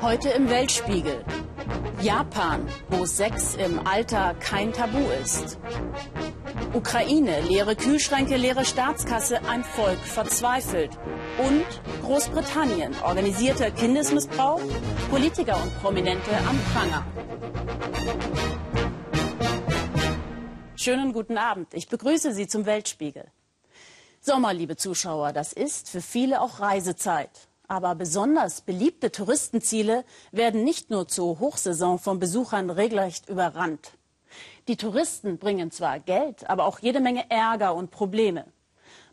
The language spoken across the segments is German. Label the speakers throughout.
Speaker 1: Heute im Weltspiegel. Japan, wo Sex im Alter kein Tabu ist. Ukraine, leere Kühlschränke, leere Staatskasse, ein Volk verzweifelt. Und Großbritannien, organisierter Kindesmissbrauch, Politiker und Prominente am Pranger. Schönen guten Abend. Ich begrüße Sie zum Weltspiegel. Sommer, liebe Zuschauer, das ist für viele auch Reisezeit. Aber besonders beliebte Touristenziele werden nicht nur zur Hochsaison von Besuchern regelrecht überrannt. Die Touristen bringen zwar Geld, aber auch jede Menge Ärger und Probleme.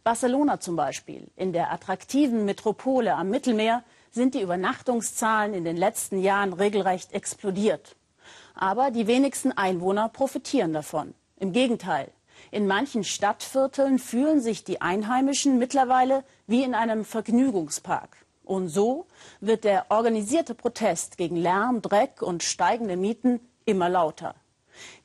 Speaker 1: Barcelona zum Beispiel. In der attraktiven Metropole am Mittelmeer sind die Übernachtungszahlen in den letzten Jahren regelrecht explodiert. Aber die wenigsten Einwohner profitieren davon. Im Gegenteil. In manchen Stadtvierteln fühlen sich die Einheimischen mittlerweile wie in einem Vergnügungspark. Und so wird der organisierte Protest gegen Lärm, Dreck und steigende Mieten immer lauter.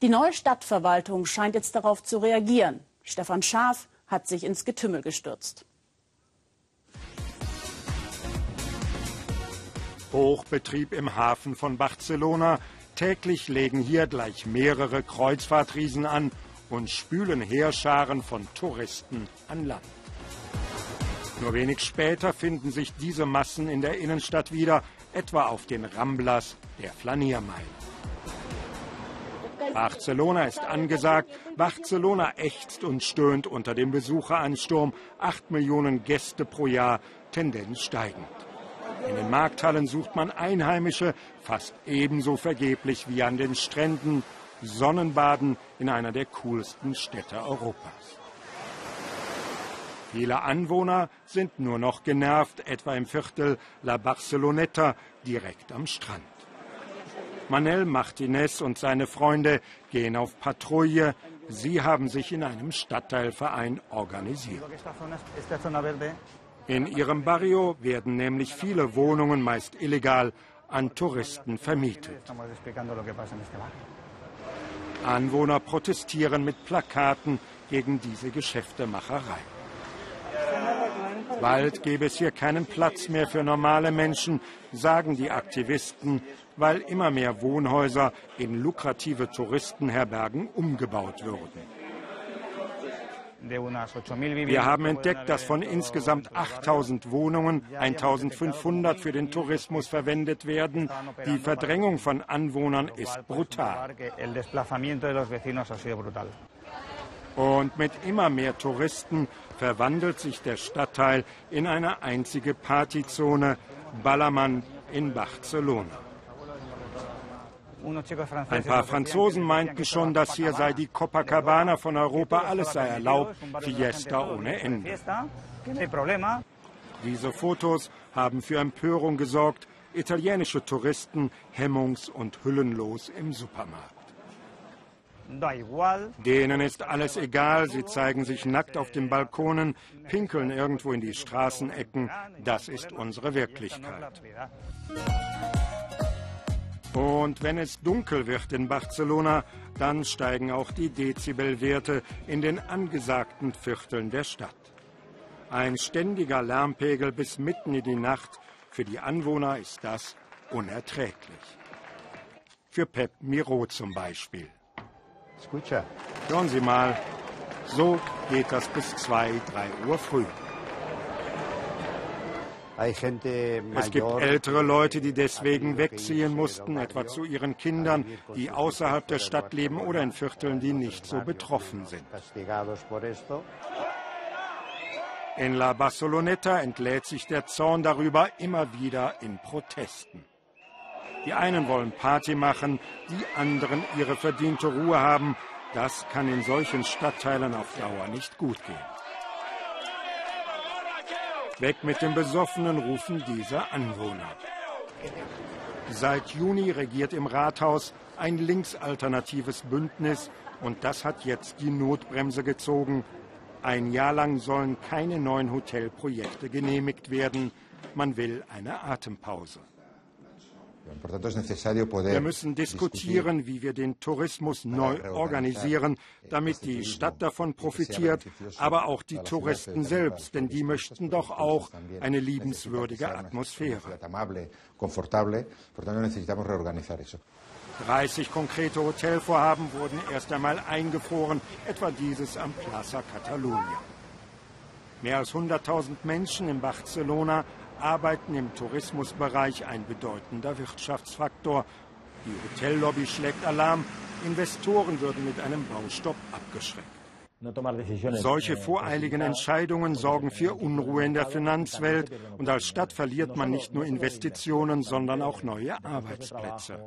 Speaker 1: Die neue Stadtverwaltung scheint jetzt darauf zu reagieren. Stefan Schaaf hat sich ins Getümmel gestürzt.
Speaker 2: Hochbetrieb im Hafen von Barcelona, Täglich legen hier gleich mehrere Kreuzfahrtriesen an und spülen Heerscharen von Touristen an Land. Nur wenig später finden sich diese Massen in der Innenstadt wieder, etwa auf den Ramblas der Flaniermeile. Barcelona ist angesagt. Barcelona ächzt und stöhnt unter dem Besucheransturm. Acht Millionen Gäste pro Jahr, Tendenz steigend. In den Markthallen sucht man Einheimische, fast ebenso vergeblich wie an den Stränden. Sonnenbaden in einer der coolsten Städte Europas. Viele Anwohner sind nur noch genervt, etwa im Viertel La Barceloneta direkt am Strand. Manel Martinez und seine Freunde gehen auf Patrouille. Sie haben sich in einem Stadtteilverein organisiert. In ihrem Barrio werden nämlich viele Wohnungen, meist illegal, an Touristen vermietet. Anwohner protestieren mit Plakaten gegen diese Geschäftemacherei. Bald gäbe es hier keinen Platz mehr für normale Menschen, sagen die Aktivisten, weil immer mehr Wohnhäuser in lukrative Touristenherbergen umgebaut würden. Wir haben entdeckt, dass von insgesamt 8000 Wohnungen 1500 für den Tourismus verwendet werden. Die Verdrängung von Anwohnern ist brutal. Und mit immer mehr Touristen verwandelt sich der Stadtteil in eine einzige Partyzone, Ballermann in Barcelona. Ein paar Franzosen meinten schon, dass hier sei die Copacabana von Europa, alles sei erlaubt, Fiesta ohne Ende. Diese Fotos haben für Empörung gesorgt, italienische Touristen hemmungs- und hüllenlos im Supermarkt. Denen ist alles egal, sie zeigen sich nackt auf den Balkonen, pinkeln irgendwo in die Straßenecken. Das ist unsere Wirklichkeit. Und wenn es dunkel wird in Barcelona, dann steigen auch die Dezibelwerte in den angesagten Vierteln der Stadt. Ein ständiger Lärmpegel bis mitten in die Nacht. Für die Anwohner ist das unerträglich. Für Pep Miro zum Beispiel. Hören Sie mal, so geht das bis 2, 3 Uhr früh. Es gibt ältere Leute, die deswegen wegziehen mussten, etwa zu ihren Kindern, die außerhalb der Stadt leben oder in Vierteln, die nicht so betroffen sind. In La Barceloneta entlädt sich der Zorn darüber immer wieder in Protesten. Die einen wollen Party machen, die anderen ihre verdiente Ruhe haben. Das kann in solchen Stadtteilen auf Dauer nicht gut gehen. Weg mit den besoffenen Rufen dieser Anwohner. Seit Juni regiert im Rathaus ein linksalternatives Bündnis und das hat jetzt die Notbremse gezogen. Ein Jahr lang sollen keine neuen Hotelprojekte genehmigt werden. Man will eine Atempause. Wir müssen diskutieren, wie wir den Tourismus neu organisieren, damit die Stadt davon profitiert, aber auch die Touristen selbst, denn die möchten doch auch eine liebenswürdige Atmosphäre. 30 konkrete Hotelvorhaben wurden erst einmal eingefroren, etwa dieses am Plaza Catalunya. Mehr als 100.000 Menschen in Barcelona arbeiten im Tourismusbereich ein bedeutender Wirtschaftsfaktor. Die Hotellobby schlägt Alarm. Investoren würden mit einem Baustopp abgeschreckt. Solche voreiligen Entscheidungen sorgen für Unruhe in der Finanzwelt und als Stadt verliert man nicht nur Investitionen, sondern auch neue Arbeitsplätze.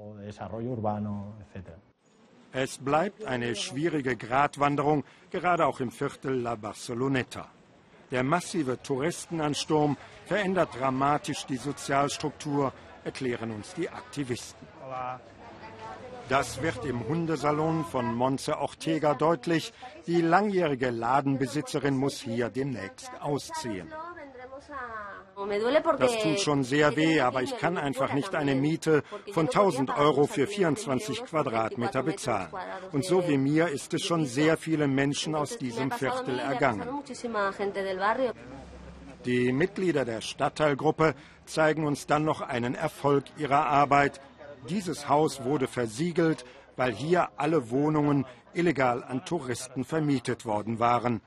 Speaker 2: Es bleibt eine schwierige Gratwanderung, gerade auch im Viertel La Barceloneta. Der massive Touristenansturm verändert dramatisch die Sozialstruktur, erklären uns die Aktivisten. Das wird im Hundesalon von Monse Ortega deutlich. Die langjährige Ladenbesitzerin muss hier demnächst ausziehen. Das tut schon sehr weh, aber ich kann einfach nicht eine Miete von 1000 Euro für 24 Quadratmeter bezahlen. Und so wie mir ist es schon sehr vielen Menschen aus diesem Viertel ergangen. Die Mitglieder der Stadtteilgruppe zeigen uns dann noch einen Erfolg ihrer Arbeit. Dieses Haus wurde versiegelt, weil hier alle Wohnungen illegal an Touristen vermietet worden waren.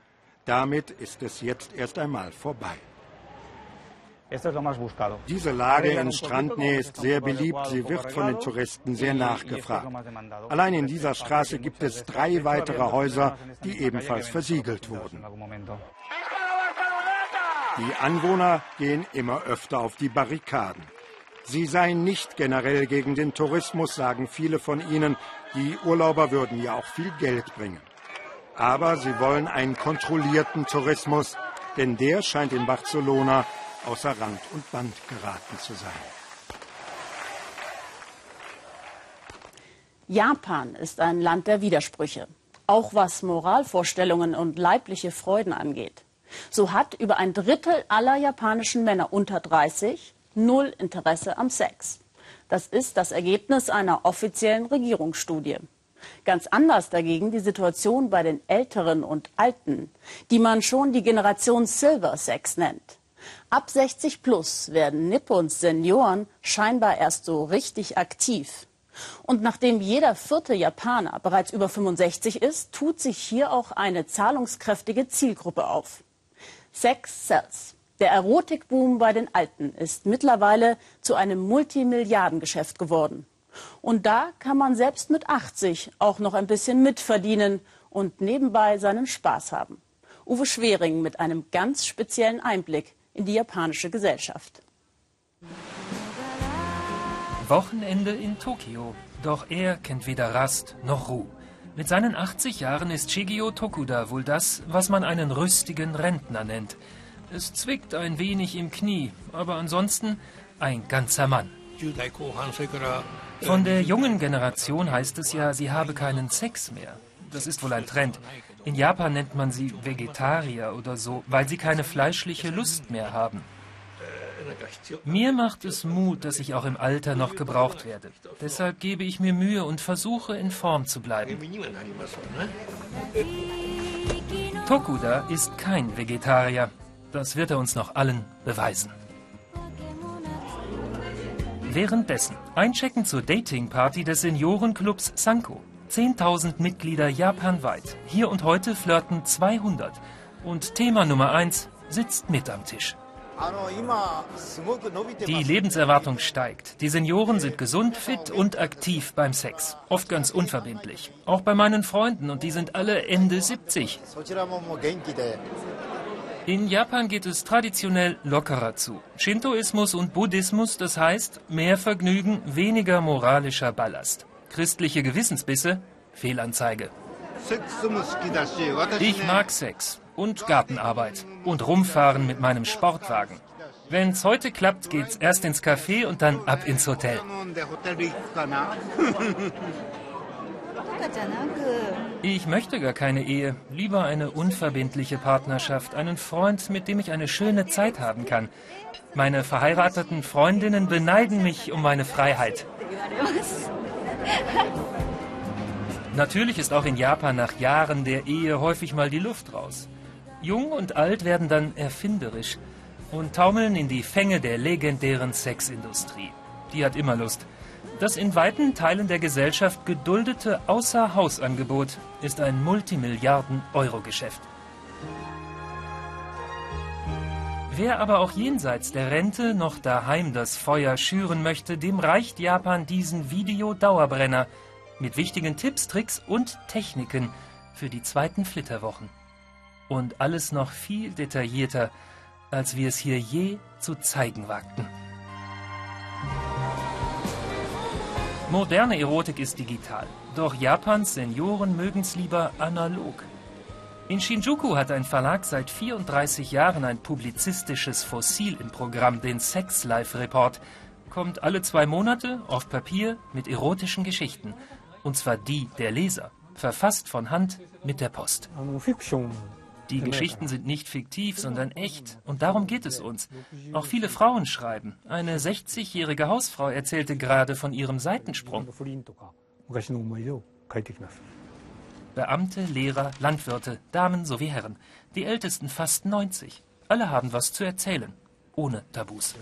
Speaker 2: Damit ist es jetzt erst einmal vorbei. Diese Lage in Strandnähe ist sehr beliebt. Sie wird von den Touristen sehr nachgefragt. Allein in dieser Straße gibt es drei weitere Häuser, die ebenfalls versiegelt wurden. Die Anwohner gehen immer öfter auf die Barrikaden. Sie seien nicht generell gegen den Tourismus, sagen viele von ihnen. Die Urlauber würden ja auch viel Geld bringen. Aber sie wollen einen kontrollierten Tourismus, denn der scheint in Barcelona außer Rand und Band geraten zu sein.
Speaker 1: Japan ist ein Land der Widersprüche, auch was Moralvorstellungen und leibliche Freuden angeht. So hat über ein Drittel aller japanischen Männer unter 30 null Interesse am Sex. Das ist das Ergebnis einer offiziellen Regierungsstudie. Ganz anders dagegen die Situation bei den Älteren und Alten, die man schon die Generation Silver Sex nennt. Ab 60 plus werden Nippons Senioren scheinbar erst so richtig aktiv. Und nachdem jeder vierte Japaner bereits über 65 ist, tut sich hier auch eine zahlungskräftige Zielgruppe auf. Sex Sells. Der Erotikboom bei den Alten ist mittlerweile zu einem Multimilliardengeschäft geworden. Und da kann man selbst mit 80 auch noch ein bisschen mitverdienen und nebenbei seinen Spaß haben. Uwe Schwering mit einem ganz speziellen Einblick in die japanische Gesellschaft.
Speaker 3: Wochenende in Tokio. Doch er kennt weder Rast noch Ruhe. Mit seinen 80 Jahren ist Shigeo Tokuda wohl das, was man einen rüstigen Rentner nennt. Es zwickt ein wenig im Knie, aber ansonsten ein ganzer Mann. Von der jungen Generation heißt es ja, sie habe keinen Sex mehr. Das ist wohl ein Trend. In Japan nennt man sie Vegetarier oder so, weil sie keine fleischliche Lust mehr haben. Mir macht es Mut, dass ich auch im Alter noch gebraucht werde. Deshalb gebe ich mir Mühe und versuche in Form zu bleiben. Tokuda ist kein Vegetarier. Das wird er uns noch allen beweisen. Währenddessen Einchecken zur Dating-Party des Seniorenclubs Sanko. 10.000 Mitglieder japanweit. Hier und heute flirten 200. Und Thema Nummer 1 sitzt mit am Tisch. Die Lebenserwartung steigt. Die Senioren sind gesund, fit und aktiv beim Sex. Oft ganz unverbindlich. Auch bei meinen Freunden und die sind alle Ende 70. In Japan geht es traditionell lockerer zu. Shintoismus und Buddhismus, das heißt mehr Vergnügen, weniger moralischer Ballast. Christliche Gewissensbisse, Fehlanzeige. Ich mag Sex und Gartenarbeit und rumfahren mit meinem Sportwagen. Wenn's heute klappt, geht's erst ins Café und dann ab ins Hotel. Ich möchte gar keine Ehe, lieber eine unverbindliche Partnerschaft, einen Freund, mit dem ich eine schöne Zeit haben kann. Meine verheirateten Freundinnen beneiden mich um meine Freiheit. Natürlich ist auch in Japan nach Jahren der Ehe häufig mal die Luft raus. Jung und alt werden dann erfinderisch und taumeln in die Fänge der legendären Sexindustrie. Die hat immer Lust. Das in weiten Teilen der Gesellschaft geduldete Außerhausangebot ist ein Multimilliarden-Euro-Geschäft. Wer aber auch jenseits der Rente noch daheim das Feuer schüren möchte, dem reicht Japan diesen Video-Dauerbrenner mit wichtigen Tipps, Tricks und Techniken für die zweiten Flitterwochen. Und alles noch viel detaillierter, als wir es hier je zu zeigen wagten. Moderne Erotik ist digital, doch Japans Senioren mögen's lieber analog. In Shinjuku hat ein Verlag seit 34 Jahren ein publizistisches Fossil im Programm, den Sex Life Report. Kommt alle zwei Monate auf Papier mit erotischen Geschichten. Und zwar die der Leser, verfasst von Hand mit der Post. Die Geschichten sind nicht fiktiv, sondern echt. Und darum geht es uns. Auch viele Frauen schreiben. Eine 60-jährige Hausfrau erzählte gerade von ihrem Seitensprung. Beamte, Lehrer, Landwirte, Damen sowie Herren. Die Ältesten fast 90. Alle haben was zu erzählen. Ohne Tabus.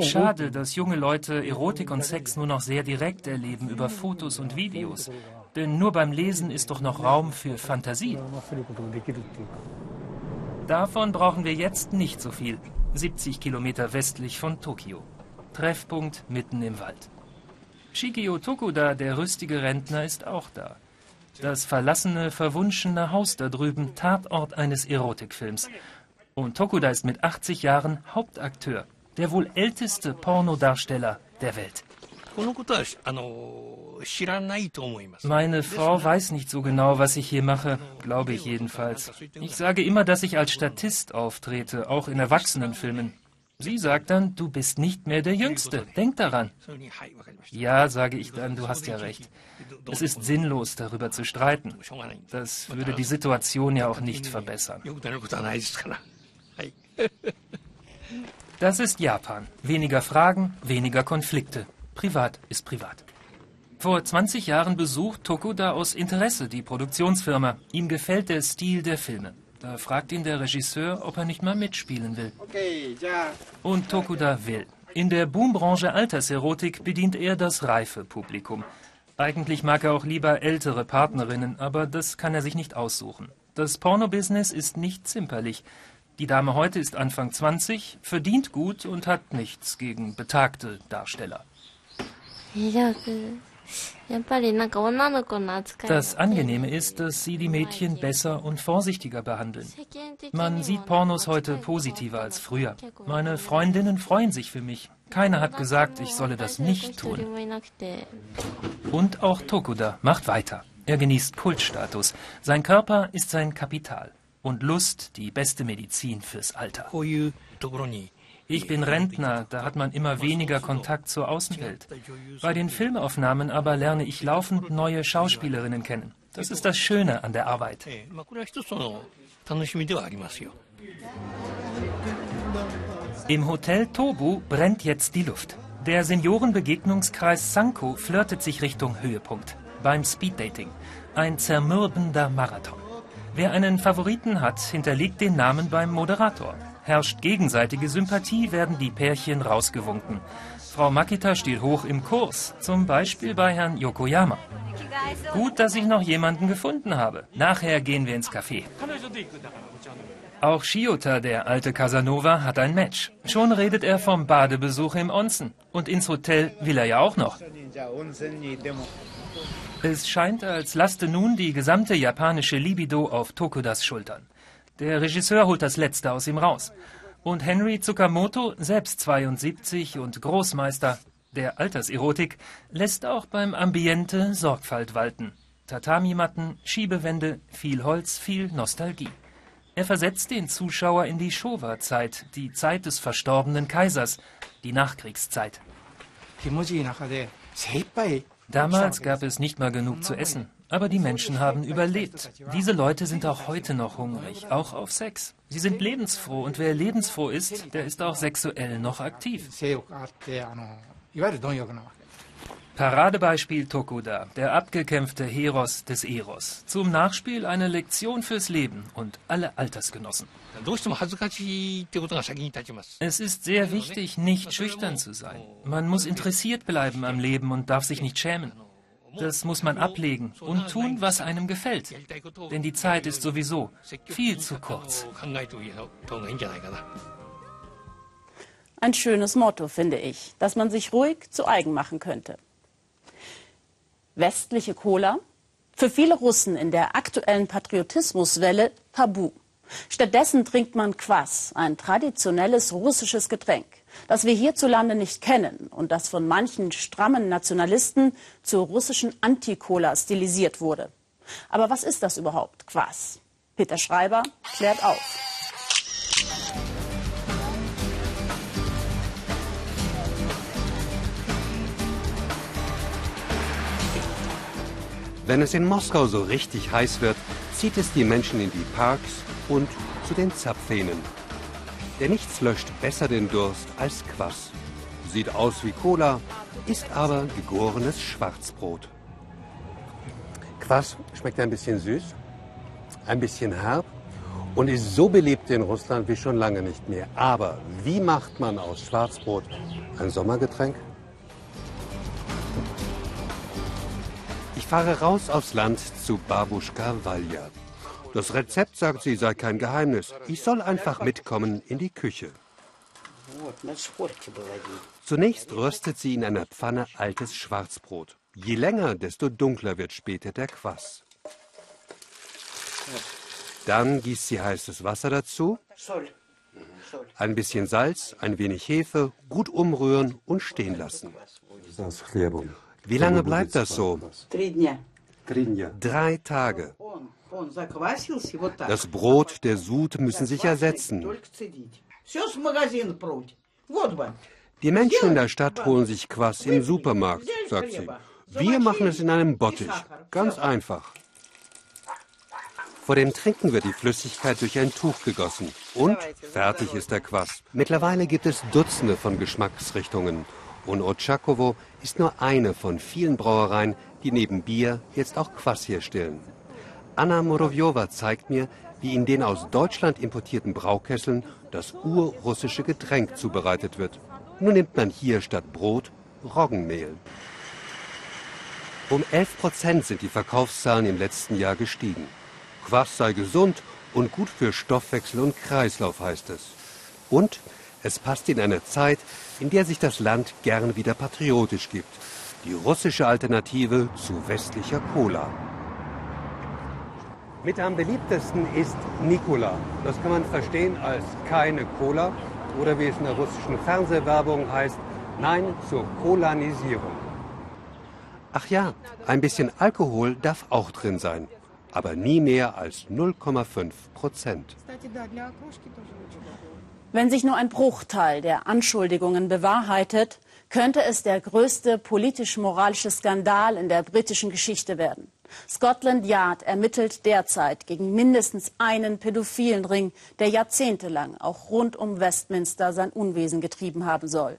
Speaker 3: Schade, dass junge Leute Erotik und Sex nur noch sehr direkt erleben über Fotos und Videos. Denn nur beim Lesen ist doch noch Raum für Fantasie. Davon brauchen wir jetzt nicht so viel. 70 Kilometer westlich von Tokio. Treffpunkt mitten im Wald. Shigeo Tokuda, der rüstige Rentner, ist auch da. Das verlassene, verwunschene Haus da drüben, Tatort eines Erotikfilms. Und Tokuda ist mit 80 Jahren Hauptakteur, der wohl älteste Pornodarsteller der Welt. Meine Frau weiß nicht so genau, was ich hier mache, glaube ich jedenfalls. Ich sage immer, dass ich als Statist auftrete, auch in Erwachsenenfilmen. Sie sagt dann, du bist nicht mehr der Jüngste, denk daran. Ja, sage ich dann, du hast ja recht. Es ist sinnlos, darüber zu streiten. Das würde die Situation ja auch nicht verbessern. Das ist Japan. Weniger Fragen, weniger Konflikte. Privat ist privat. Vor 20 Jahren besucht Tokuda aus Interesse die Produktionsfirma. Ihm gefällt der Stil der Filme. Da fragt ihn der Regisseur, ob er nicht mal mitspielen will. Und Tokuda will. In der Boombranche Alterserotik bedient er das reife Publikum. Eigentlich mag er auch lieber ältere Partnerinnen, aber das kann er sich nicht aussuchen. Das Pornobusiness ist nicht zimperlich. Die Dame heute ist Anfang 20, verdient gut und hat nichts gegen betagte Darsteller. Das Angenehme ist, dass sie die Mädchen besser und vorsichtiger behandeln. Man sieht Pornos heute positiver als früher. Meine Freundinnen freuen sich für mich. Keiner hat gesagt, ich solle das nicht tun. Und auch Tokuda macht weiter. Er genießt Kultstatus. Sein Körper ist sein Kapital. Und Lust die beste Medizin fürs Alter. Ich bin Rentner, da hat man immer weniger Kontakt zur Außenwelt. Bei den Filmaufnahmen aber lerne ich laufend neue Schauspielerinnen kennen. Das ist das Schöne an der Arbeit. Im Hotel Tobu brennt jetzt die Luft. Der Seniorenbegegnungskreis Sanko flirtet sich Richtung Höhepunkt. Beim Speeddating. Ein zermürbender Marathon. Wer einen Favoriten hat, hinterlegt den Namen beim Moderator. Herrscht gegenseitige Sympathie, werden die Pärchen rausgewunken. Frau Makita steht hoch im Kurs, zum Beispiel bei Herrn Yokoyama. Gut, dass ich noch jemanden gefunden habe. Nachher gehen wir ins Café. Auch Shiota, der alte Casanova, hat ein Match. Schon redet er vom Badebesuch im Onsen. Und ins Hotel will er ja auch noch. Es scheint, als laste nun die gesamte japanische Libido auf Tokudas Schultern. Der Regisseur holt das Letzte aus ihm raus. Und Henry Tsukamoto, selbst 72 und Großmeister der Alterserotik, lässt auch beim Ambiente Sorgfalt walten. Tatami-Matten, Schiebewände, viel Holz, viel Nostalgie. Er versetzt den Zuschauer in die Showa-Zeit, die Zeit des verstorbenen Kaisers, die Nachkriegszeit. Damals gab es nicht mal genug zu essen, aber die Menschen haben überlebt. Diese Leute sind auch heute noch hungrig, auch auf Sex. Sie sind lebensfroh und wer lebensfroh ist, der ist auch sexuell noch aktiv. Paradebeispiel Tokuda, der abgekämpfte Heros des Eros. Zum Nachspiel eine Lektion fürs Leben und alle Altersgenossen. Es ist sehr wichtig, nicht schüchtern zu sein. Man muss interessiert bleiben am Leben und darf sich nicht schämen. Das muss man ablegen und tun, was einem gefällt. Denn die Zeit ist sowieso viel zu kurz.
Speaker 1: Ein schönes Motto, finde ich, das man sich ruhig zu eigen machen könnte westliche Cola? Für viele Russen in der aktuellen Patriotismuswelle tabu. Stattdessen trinkt man Kwas, ein traditionelles russisches Getränk, das wir hierzulande nicht kennen und das von manchen strammen Nationalisten zur russischen Anti-Cola stilisiert wurde. Aber was ist das überhaupt, Kwas? Peter Schreiber klärt auf.
Speaker 4: Wenn es in Moskau so richtig heiß wird, zieht es die Menschen in die Parks und zu den Zapfhähnen. Denn nichts löscht besser den Durst als Quass. Sieht aus wie Cola, ist aber gegorenes Schwarzbrot. Quass schmeckt ein bisschen süß, ein bisschen herb und ist so beliebt in Russland wie schon lange nicht mehr. Aber wie macht man aus Schwarzbrot ein Sommergetränk? fahre raus aufs Land zu Babuschka Valja. Das Rezept, sagt sie, sei kein Geheimnis. Ich soll einfach mitkommen in die Küche. Zunächst röstet sie in einer Pfanne altes Schwarzbrot. Je länger, desto dunkler wird später der Quass. Dann gießt sie heißes Wasser dazu, ein bisschen Salz, ein wenig Hefe, gut umrühren und stehen lassen. Wie lange bleibt das so? Drei Tage. Das Brot, der Sud müssen sich ersetzen. Die Menschen in der Stadt holen sich Quass im Supermarkt, sagt sie. Wir machen es in einem Bottich. Ganz einfach. Vor dem Trinken wird die Flüssigkeit durch ein Tuch gegossen. Und fertig ist der Quass. Mittlerweile gibt es Dutzende von Geschmacksrichtungen. Und Otschakowo ist nur eine von vielen Brauereien, die neben Bier jetzt auch Quass herstellen. Anna Morovjova zeigt mir, wie in den aus Deutschland importierten Braukesseln das urrussische Getränk zubereitet wird. Nun nimmt man hier statt Brot Roggenmehl. Um 11 Prozent sind die Verkaufszahlen im letzten Jahr gestiegen. Quass sei gesund und gut für Stoffwechsel und Kreislauf, heißt es. Und es passt in eine Zeit, in der sich das Land gern wieder patriotisch gibt. Die russische Alternative zu westlicher Cola. Mit am beliebtesten ist Nikola. Das kann man verstehen als keine Cola oder wie es in der russischen Fernsehwerbung heißt, Nein zur Kolanisierung. Ach ja, ein bisschen Alkohol darf auch drin sein, aber nie mehr als 0,5 Prozent.
Speaker 1: Wenn sich nur ein Bruchteil der Anschuldigungen bewahrheitet, könnte es der größte politisch-moralische Skandal in der britischen Geschichte werden. Scotland Yard ermittelt derzeit gegen mindestens einen pädophilen Ring, der jahrzehntelang auch rund um Westminster sein Unwesen getrieben haben soll.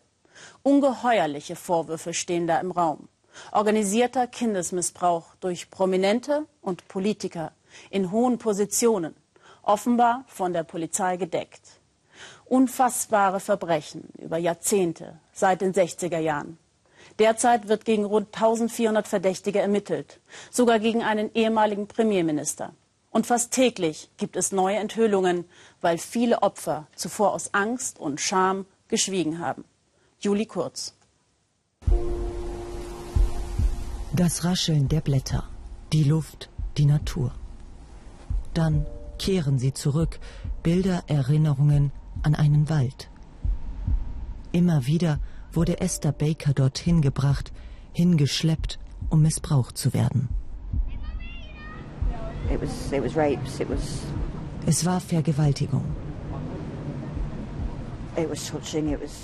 Speaker 1: Ungeheuerliche Vorwürfe stehen da im Raum. Organisierter Kindesmissbrauch durch Prominente und Politiker in hohen Positionen, offenbar von der Polizei gedeckt unfassbare Verbrechen über Jahrzehnte, seit den 60er Jahren. Derzeit wird gegen rund 1400 Verdächtige ermittelt, sogar gegen einen ehemaligen Premierminister. Und fast täglich gibt es neue Enthüllungen, weil viele Opfer zuvor aus Angst und Scham geschwiegen haben. Juli Kurz.
Speaker 5: Das Rascheln der Blätter, die Luft, die Natur. Dann kehren sie zurück, Bilder, Erinnerungen, an einen Wald. Immer wieder wurde Esther Baker dorthin gebracht, hingeschleppt, um missbraucht zu werden. Es war Vergewaltigung.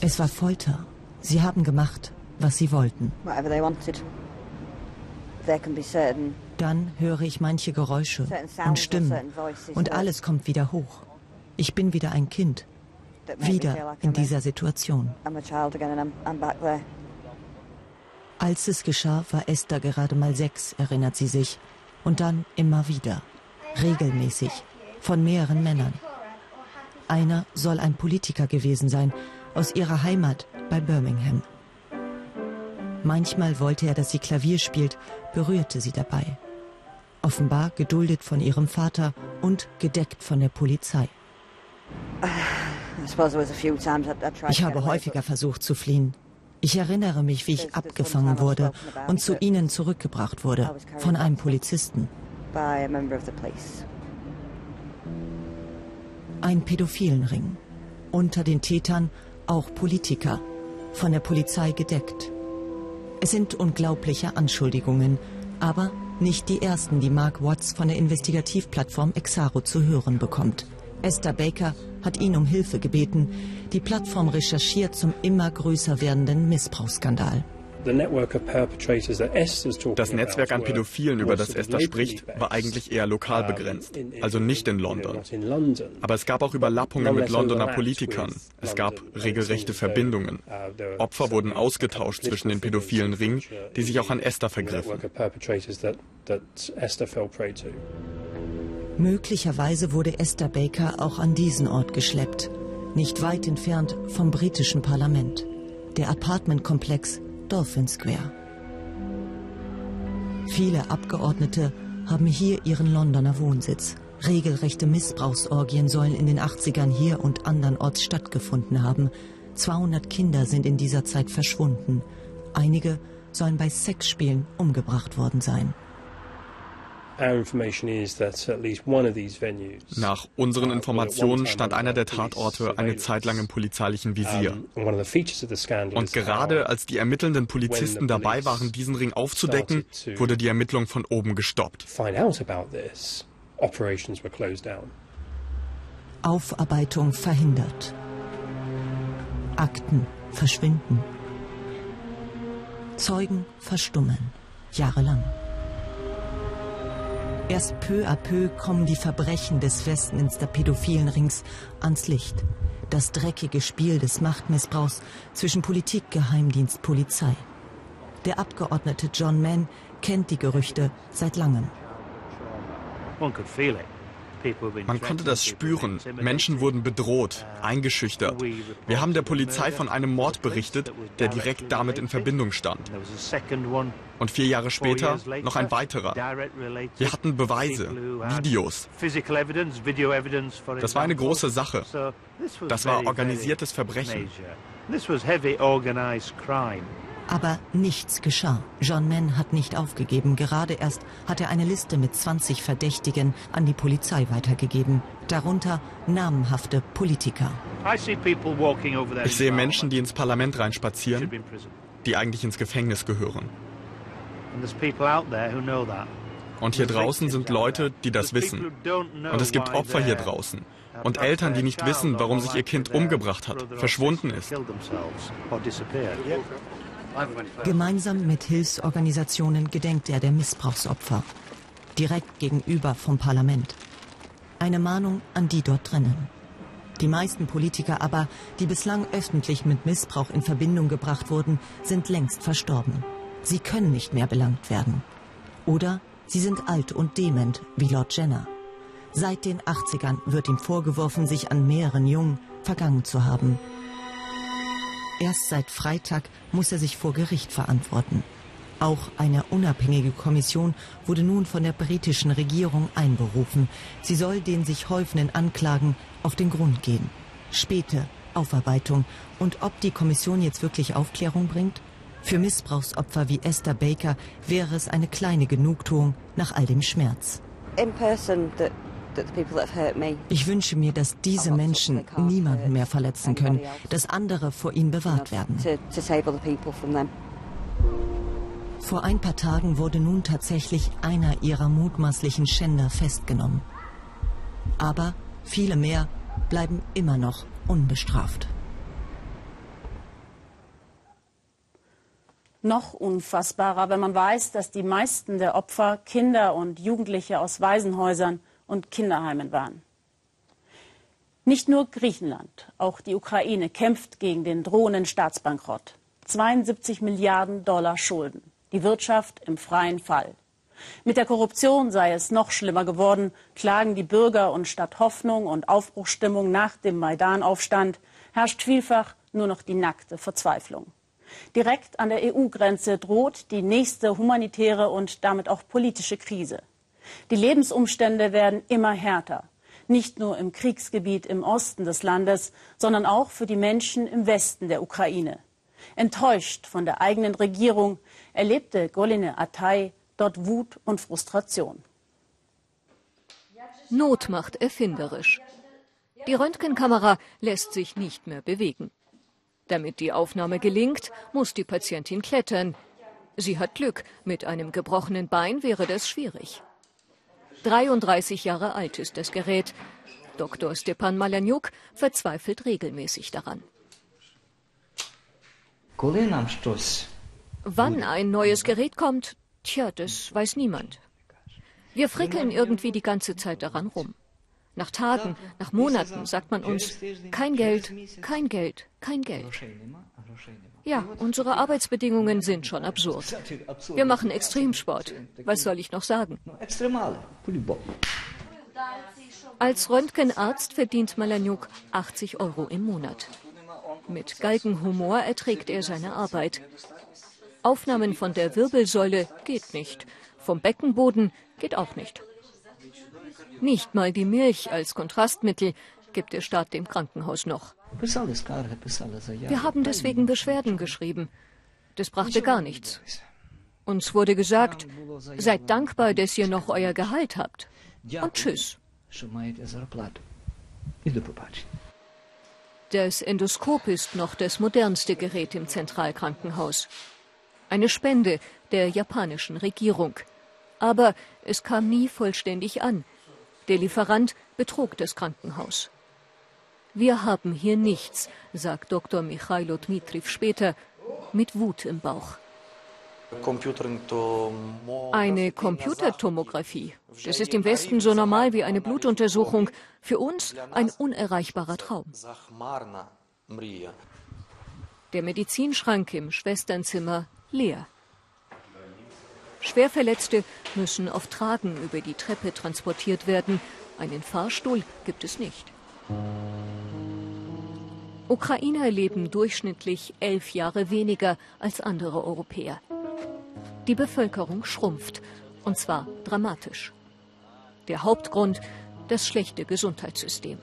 Speaker 5: Es war Folter. Sie haben gemacht, was sie wollten. Dann höre ich manche Geräusche und Stimmen und alles kommt wieder hoch. Ich bin wieder ein Kind, wieder in dieser Situation. Als es geschah, war Esther gerade mal sechs, erinnert sie sich. Und dann immer wieder, regelmäßig, von mehreren Männern. Einer soll ein Politiker gewesen sein, aus ihrer Heimat bei Birmingham. Manchmal wollte er, dass sie Klavier spielt, berührte sie dabei. Offenbar geduldet von ihrem Vater und gedeckt von der Polizei. Ich habe häufiger versucht zu fliehen. Ich erinnere mich, wie ich abgefangen wurde und zu ihnen zurückgebracht wurde von einem Polizisten. Ein pädophilen Ring. Unter den Tätern auch Politiker, von der Polizei gedeckt. Es sind unglaubliche Anschuldigungen, aber nicht die ersten, die Mark Watts von der Investigativplattform Exaro zu hören bekommt. Esther Baker hat ihn um Hilfe gebeten. Die Plattform recherchiert zum immer größer werdenden Missbrauchsskandal.
Speaker 6: Das Netzwerk an Pädophilen, über das Esther spricht, war eigentlich eher lokal begrenzt, also nicht in London. Aber es gab auch Überlappungen mit Londoner Politikern. Es gab regelrechte Verbindungen.
Speaker 7: Uh,
Speaker 6: Opfer wurden ausgetauscht zwischen den pädophilen Ringen, die sich auch an Esther vergriffen.
Speaker 5: Möglicherweise wurde Esther Baker auch an diesen Ort geschleppt, nicht weit entfernt vom britischen Parlament. Der Apartmentkomplex Dolphin Square. Viele Abgeordnete haben hier ihren Londoner Wohnsitz. Regelrechte Missbrauchsorgien sollen in den 80ern hier und andernorts stattgefunden haben. 200 Kinder sind in dieser Zeit verschwunden. Einige sollen bei Sexspielen umgebracht worden sein.
Speaker 6: Nach unseren Informationen stand einer der Tatorte eine Zeit lang im polizeilichen Visier. Und gerade als die ermittelnden Polizisten dabei waren, diesen Ring aufzudecken, wurde die Ermittlung von oben gestoppt.
Speaker 5: Aufarbeitung verhindert. Akten verschwinden. Zeugen verstummen. Jahrelang. Erst peu à peu kommen die Verbrechen des Westminster pädophilen Rings ans Licht. Das dreckige Spiel des Machtmissbrauchs zwischen Politik, Geheimdienst, Polizei. Der Abgeordnete John Mann kennt die Gerüchte seit langem.
Speaker 6: One could feel it. Man konnte das spüren. Menschen wurden bedroht, eingeschüchtert. Wir haben der Polizei von einem Mord berichtet, der direkt damit in Verbindung stand. Und vier Jahre später noch ein weiterer. Wir hatten Beweise, Videos. Das war eine große Sache. Das war organisiertes Verbrechen.
Speaker 5: Aber nichts geschah. John Mann hat nicht aufgegeben. Gerade erst hat er eine Liste mit 20 Verdächtigen an die Polizei weitergegeben. Darunter namenhafte Politiker.
Speaker 6: Ich sehe Menschen, die ins Parlament reinspazieren, die eigentlich ins Gefängnis gehören. Und hier draußen sind Leute, die das wissen. Und es gibt Opfer hier draußen. Und Eltern, die nicht wissen, warum sich ihr Kind umgebracht hat, verschwunden ist.
Speaker 5: Gemeinsam mit Hilfsorganisationen gedenkt er der Missbrauchsopfer. Direkt gegenüber vom Parlament. Eine Mahnung an die dort drinnen. Die meisten Politiker aber, die bislang öffentlich mit Missbrauch in Verbindung gebracht wurden, sind längst verstorben. Sie können nicht mehr belangt werden. Oder sie sind alt und dement, wie Lord Jenner. Seit den 80ern wird ihm vorgeworfen, sich an mehreren Jungen vergangen zu haben. Erst seit Freitag muss er sich vor Gericht verantworten. Auch eine unabhängige Kommission wurde nun von der britischen Regierung einberufen. Sie soll den sich häufenden Anklagen auf den Grund gehen. Späte Aufarbeitung und ob die Kommission jetzt wirklich Aufklärung bringt? Für Missbrauchsopfer wie Esther Baker wäre es eine kleine Genugtuung nach all dem Schmerz. In person, the ich wünsche mir, dass diese Menschen niemanden mehr verletzen können, dass andere vor ihnen bewahrt werden. Vor ein paar Tagen wurde nun tatsächlich einer ihrer mutmaßlichen Schänder festgenommen. Aber viele mehr bleiben immer noch unbestraft.
Speaker 1: Noch unfassbarer, wenn man weiß, dass die meisten der Opfer Kinder und Jugendliche aus Waisenhäusern und Kinderheimen waren. Nicht nur Griechenland, auch die Ukraine kämpft gegen den drohenden Staatsbankrott. 72 Milliarden Dollar Schulden, die Wirtschaft im freien Fall. Mit der Korruption sei es noch schlimmer geworden, klagen die Bürger und statt Hoffnung und Aufbruchsstimmung nach dem Maidan-Aufstand herrscht vielfach nur noch die nackte Verzweiflung. Direkt an der EU-Grenze droht die nächste humanitäre und damit auch politische Krise. Die Lebensumstände werden immer härter. Nicht nur im Kriegsgebiet im Osten des Landes, sondern auch für die Menschen im Westen der Ukraine. Enttäuscht von der eigenen Regierung erlebte Goline Atay dort Wut und Frustration.
Speaker 7: Not macht erfinderisch. Die Röntgenkamera lässt sich nicht mehr bewegen. Damit die Aufnahme gelingt, muss die Patientin klettern. Sie hat Glück, mit einem gebrochenen Bein wäre das schwierig. 33 Jahre alt ist das Gerät. Dr. Stepan Malaniuk verzweifelt regelmäßig daran. Wann ein neues Gerät kommt, tja, das weiß niemand. Wir frickeln irgendwie die ganze Zeit daran rum. Nach Tagen, nach Monaten sagt man uns, kein Geld, kein Geld, kein Geld. Ja, unsere Arbeitsbedingungen sind schon absurd. Wir machen Extremsport. Was soll ich noch sagen? Als Röntgenarzt verdient Malaniuk 80 Euro im Monat. Mit Galgenhumor erträgt er seine Arbeit. Aufnahmen von der Wirbelsäule geht nicht. Vom Beckenboden geht auch nicht. Nicht mal die Milch als Kontrastmittel gibt der Staat dem Krankenhaus noch. Wir haben deswegen Beschwerden geschrieben. Das brachte gar nichts. Uns wurde gesagt, seid dankbar, dass ihr noch euer Gehalt habt. Und tschüss. Das Endoskop ist noch das modernste Gerät im Zentralkrankenhaus. Eine Spende der japanischen Regierung. Aber es kam nie vollständig an. Der Lieferant betrug das Krankenhaus. Wir haben hier nichts, sagt Dr. Michailo Dmitriv später, mit Wut im Bauch. Eine Computertomographie. Das ist im Westen so normal wie eine Blutuntersuchung. Für uns ein unerreichbarer Traum. Der Medizinschrank im Schwesternzimmer leer. Schwerverletzte müssen auf Tragen über die Treppe transportiert werden. Einen Fahrstuhl gibt es nicht. Ukrainer leben durchschnittlich elf Jahre weniger als andere Europäer. Die Bevölkerung schrumpft, und zwar dramatisch. Der Hauptgrund das schlechte Gesundheitssystem.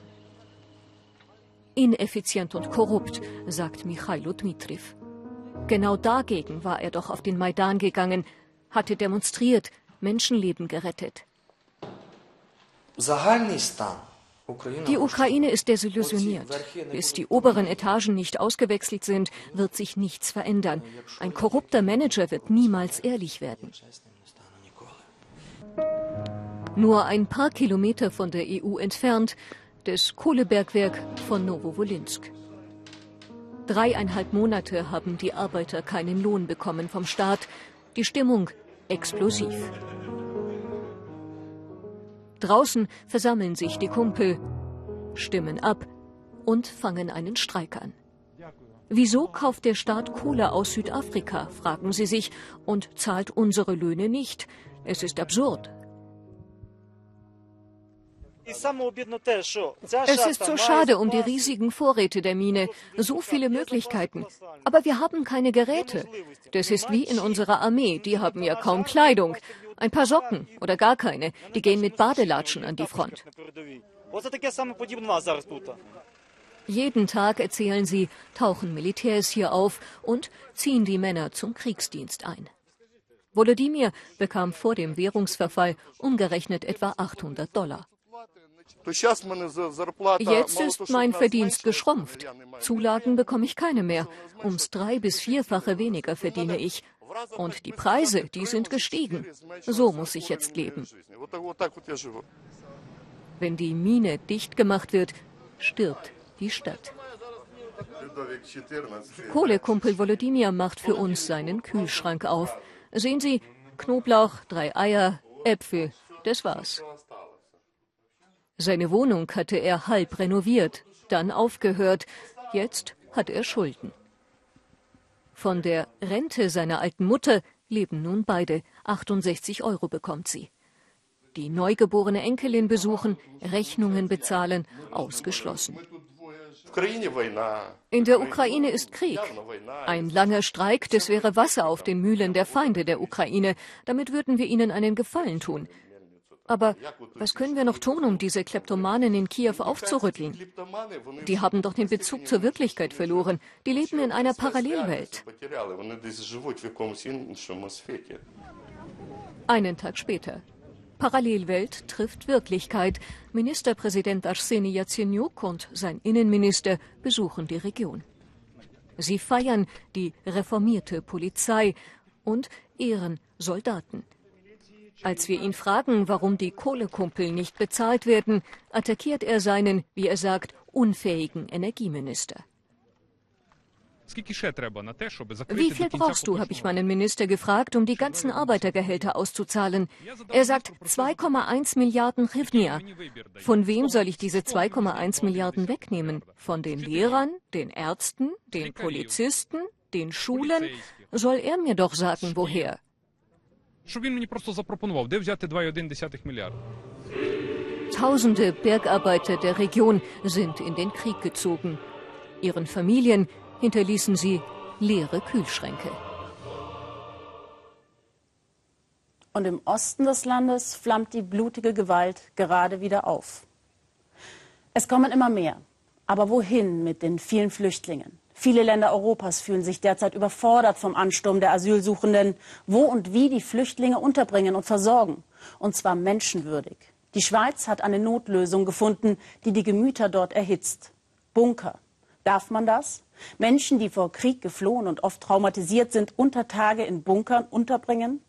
Speaker 7: Ineffizient und korrupt, sagt Michailo Dmitriv. Genau dagegen war er doch auf den Maidan gegangen, hatte demonstriert, Menschenleben gerettet. Die Ukraine ist desillusioniert. Bis die oberen Etagen nicht ausgewechselt sind, wird sich nichts verändern. Ein korrupter Manager wird niemals ehrlich werden. Nur ein paar Kilometer von der EU entfernt, das Kohlebergwerk von Novowolinsk. Dreieinhalb Monate haben die Arbeiter keinen Lohn bekommen vom Staat. Die Stimmung explosiv. Draußen versammeln sich die Kumpel, stimmen ab und fangen einen Streik an. Wieso kauft der Staat Kohle aus Südafrika, fragen sie sich, und zahlt unsere Löhne nicht? Es ist absurd. Es ist so schade um die riesigen Vorräte der Mine, so viele Möglichkeiten. Aber wir haben keine Geräte. Das ist wie in unserer Armee, die haben ja kaum Kleidung. Ein paar Socken oder gar keine, die gehen mit Badelatschen an die Front. Jeden Tag, erzählen sie, tauchen Militärs hier auf und ziehen die Männer zum Kriegsdienst ein. Volodymyr bekam vor dem Währungsverfall umgerechnet etwa 800 Dollar. Jetzt ist mein Verdienst geschrumpft. Zulagen bekomme ich keine mehr. Ums drei- bis vierfache weniger verdiene ich. Und die Preise, die sind gestiegen. So muss ich jetzt leben. Wenn die Mine dicht gemacht wird, stirbt die Stadt. Kohlekumpel Volodymyr macht für uns seinen Kühlschrank auf. Sehen Sie, Knoblauch, drei Eier, Äpfel, das war's. Seine Wohnung hatte er halb renoviert, dann aufgehört. Jetzt hat er Schulden. Von der Rente seiner alten Mutter leben nun beide. 68 Euro bekommt sie. Die neugeborene Enkelin besuchen, Rechnungen bezahlen, ausgeschlossen. In der Ukraine ist Krieg. Ein langer Streik, das wäre Wasser auf den Mühlen der Feinde der Ukraine. Damit würden wir ihnen einen Gefallen tun. Aber was können wir noch tun, um diese Kleptomanen in Kiew aufzurütteln? Die haben doch den Bezug zur Wirklichkeit verloren. Die leben in einer Parallelwelt. Einen Tag später. Parallelwelt trifft Wirklichkeit. Ministerpräsident Arseni Yatsenyuk und sein Innenminister besuchen die Region. Sie feiern die reformierte Polizei und ehren Soldaten. Als wir ihn fragen, warum die Kohlekumpel nicht bezahlt werden, attackiert er seinen, wie er sagt, unfähigen Energieminister. Wie viel brauchst du, habe ich meinen Minister gefragt, um die ganzen Arbeitergehälter auszuzahlen. Er sagt 2,1 Milliarden Rivnia. Von wem soll ich diese 2,1 Milliarden wegnehmen? Von den Lehrern, den Ärzten, den Polizisten, den Schulen? Soll er mir doch sagen, woher? щоб він мені просто запропонував, де взяти 2,1 мільярда. Tausende Bergarbeiter der Region sind in den Krieg gezogen. Ihren Familien hinterließen sie leere Kühlschränke.
Speaker 1: Und im Osten des Landes flammt die blutige Gewalt gerade wieder auf. Es kommen immer mehr. Aber wohin mit den vielen Flüchtlingen? Viele Länder Europas fühlen sich derzeit überfordert vom Ansturm der Asylsuchenden, wo und wie die Flüchtlinge unterbringen und versorgen. Und zwar menschenwürdig. Die Schweiz hat eine Notlösung gefunden, die die Gemüter dort erhitzt. Bunker. Darf man das? Menschen, die vor Krieg geflohen und oft traumatisiert sind, unter Tage in Bunkern unterbringen?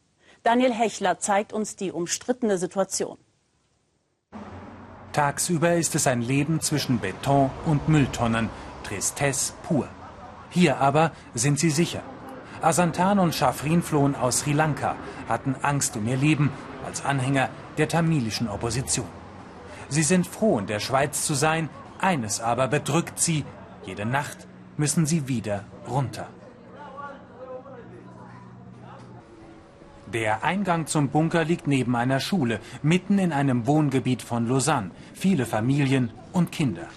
Speaker 1: Daniel Hechler zeigt uns die umstrittene Situation.
Speaker 8: Tagsüber ist es ein Leben zwischen Beton und Mülltonnen. Tristesse pur. Hier aber sind sie sicher. Asantan und Shafrin flohen aus Sri Lanka, hatten Angst um ihr Leben als Anhänger der tamilischen Opposition. Sie sind froh, in der Schweiz zu sein, eines aber bedrückt sie, jede Nacht müssen sie wieder runter. Der Eingang zum Bunker liegt neben einer Schule, mitten in einem Wohngebiet von Lausanne, viele Familien und Kinder.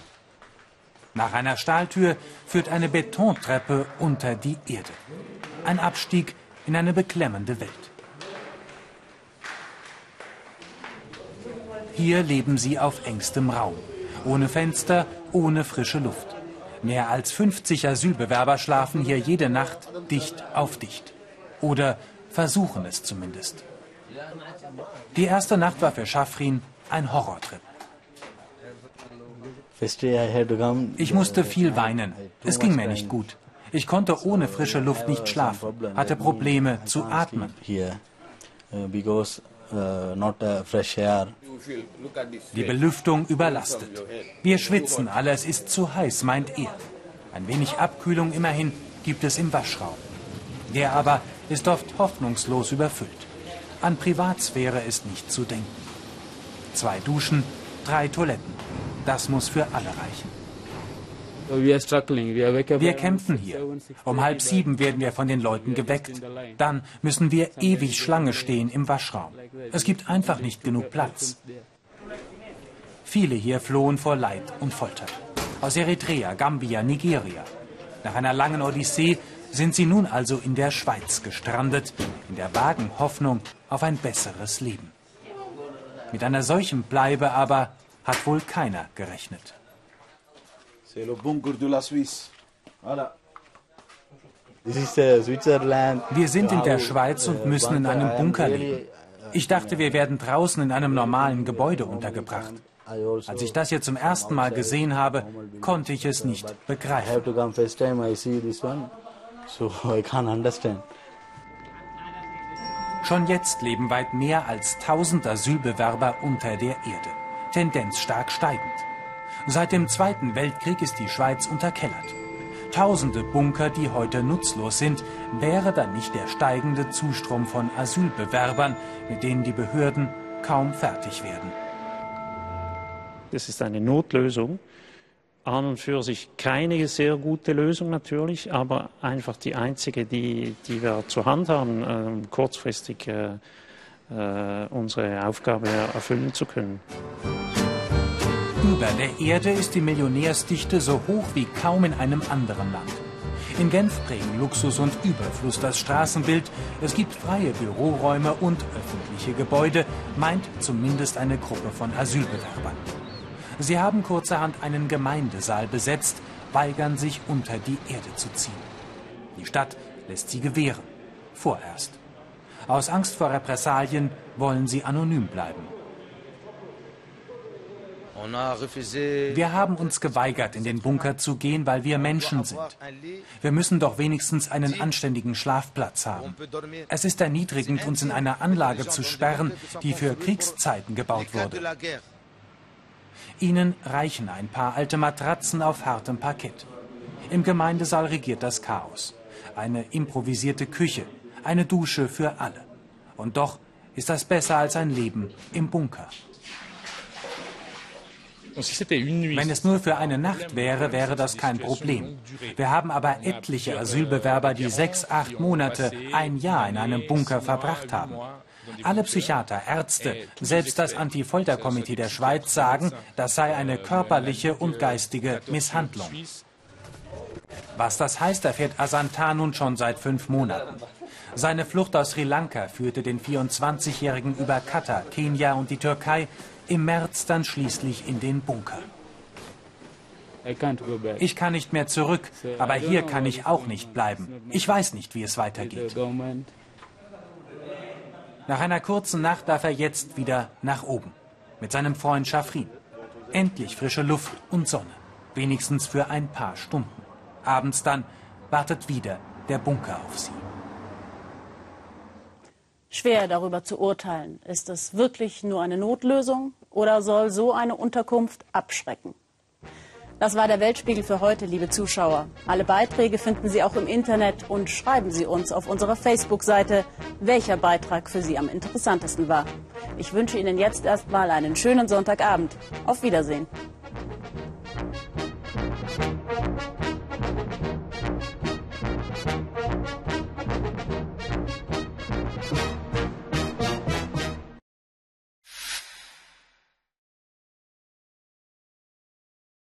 Speaker 8: Nach einer Stahltür führt eine Betontreppe unter die Erde. Ein Abstieg in eine beklemmende Welt. Hier leben sie auf engstem Raum. Ohne Fenster, ohne frische Luft. Mehr als 50 Asylbewerber schlafen hier jede Nacht dicht auf dicht. Oder versuchen es zumindest. Die erste Nacht war für Schafrin ein Horrortrip. Ich musste viel weinen. Es ging mir nicht gut. Ich konnte ohne frische Luft nicht schlafen, hatte Probleme zu atmen. Uh, uh, Die Belüftung überlastet. Wir schwitzen alle, es ist zu heiß, meint er. Ein wenig Abkühlung immerhin gibt es im Waschraum. Der aber ist oft hoffnungslos überfüllt. An Privatsphäre ist nicht zu denken. Zwei Duschen, drei Toiletten. Das muss für alle reichen. Wir kämpfen hier. Um halb sieben werden wir von den Leuten geweckt. Dann müssen wir ewig Schlange stehen im Waschraum. Es gibt einfach nicht genug Platz. Viele hier flohen vor Leid und Folter. Aus Eritrea, Gambia, Nigeria. Nach einer langen Odyssee sind sie nun also in der Schweiz gestrandet, in der vagen Hoffnung auf ein besseres Leben. Mit einer solchen Bleibe aber hat wohl keiner gerechnet. Wir sind in der Schweiz und müssen in einem Bunker leben. Ich dachte, wir werden draußen in einem normalen Gebäude untergebracht. Als ich das hier zum ersten Mal gesehen habe, konnte ich es nicht begreifen. Schon jetzt leben weit mehr als 1000 Asylbewerber unter der Erde. Tendenz stark steigend. Seit dem Zweiten Weltkrieg ist die Schweiz unterkellert. Tausende Bunker, die heute nutzlos sind, wäre dann nicht der steigende Zustrom von Asylbewerbern, mit denen die Behörden kaum fertig werden.
Speaker 9: Das ist eine Notlösung. An und für sich keine sehr gute Lösung natürlich, aber einfach die einzige, die, die wir zur Hand haben, äh, kurzfristig äh, äh, unsere Aufgabe erfüllen zu können.
Speaker 8: Über der Erde ist die Millionärsdichte so hoch wie kaum in einem anderen Land. In Genf prägen Luxus und Überfluss das Straßenbild. Es gibt freie Büroräume und öffentliche Gebäude, meint zumindest eine Gruppe von Asylbewerbern. Sie haben kurzerhand einen Gemeindesaal besetzt, weigern sich unter die Erde zu ziehen. Die Stadt lässt sie gewähren. Vorerst. Aus Angst vor Repressalien wollen sie anonym bleiben. Wir haben uns geweigert, in den Bunker zu gehen, weil wir Menschen sind. Wir müssen doch wenigstens einen anständigen Schlafplatz haben. Es ist erniedrigend, uns in einer Anlage zu sperren, die für Kriegszeiten gebaut wurde. Ihnen reichen ein paar alte Matratzen auf hartem Parkett. Im Gemeindesaal regiert das Chaos. Eine improvisierte Küche, eine Dusche für alle. Und doch ist das besser als ein Leben im Bunker. Wenn es nur für eine Nacht wäre, wäre das kein Problem. Wir haben aber etliche Asylbewerber, die sechs, acht Monate, ein Jahr in einem Bunker verbracht haben. Alle Psychiater, Ärzte, selbst das Anti-Folter-Komitee der Schweiz sagen, das sei eine körperliche und geistige Misshandlung. Was das heißt, erfährt Asanta nun schon seit fünf Monaten. Seine Flucht aus Sri Lanka führte den 24-Jährigen über Katar, Kenia und die Türkei, im März dann schließlich in den Bunker. Ich kann nicht mehr zurück, aber hier kann ich auch nicht bleiben. Ich weiß nicht, wie es weitergeht. Nach einer kurzen Nacht darf er jetzt wieder nach oben. Mit seinem Freund Schafrin. Endlich frische Luft und Sonne. Wenigstens für ein paar Stunden. Abends dann wartet wieder der Bunker auf sie.
Speaker 1: Schwer darüber zu urteilen. Ist es wirklich nur eine Notlösung oder soll so eine Unterkunft abschrecken? Das war der Weltspiegel für heute, liebe Zuschauer. Alle Beiträge finden Sie auch im Internet und schreiben Sie uns auf unserer Facebook-Seite, welcher Beitrag für Sie am interessantesten war. Ich wünsche Ihnen jetzt erstmal einen schönen Sonntagabend. Auf Wiedersehen.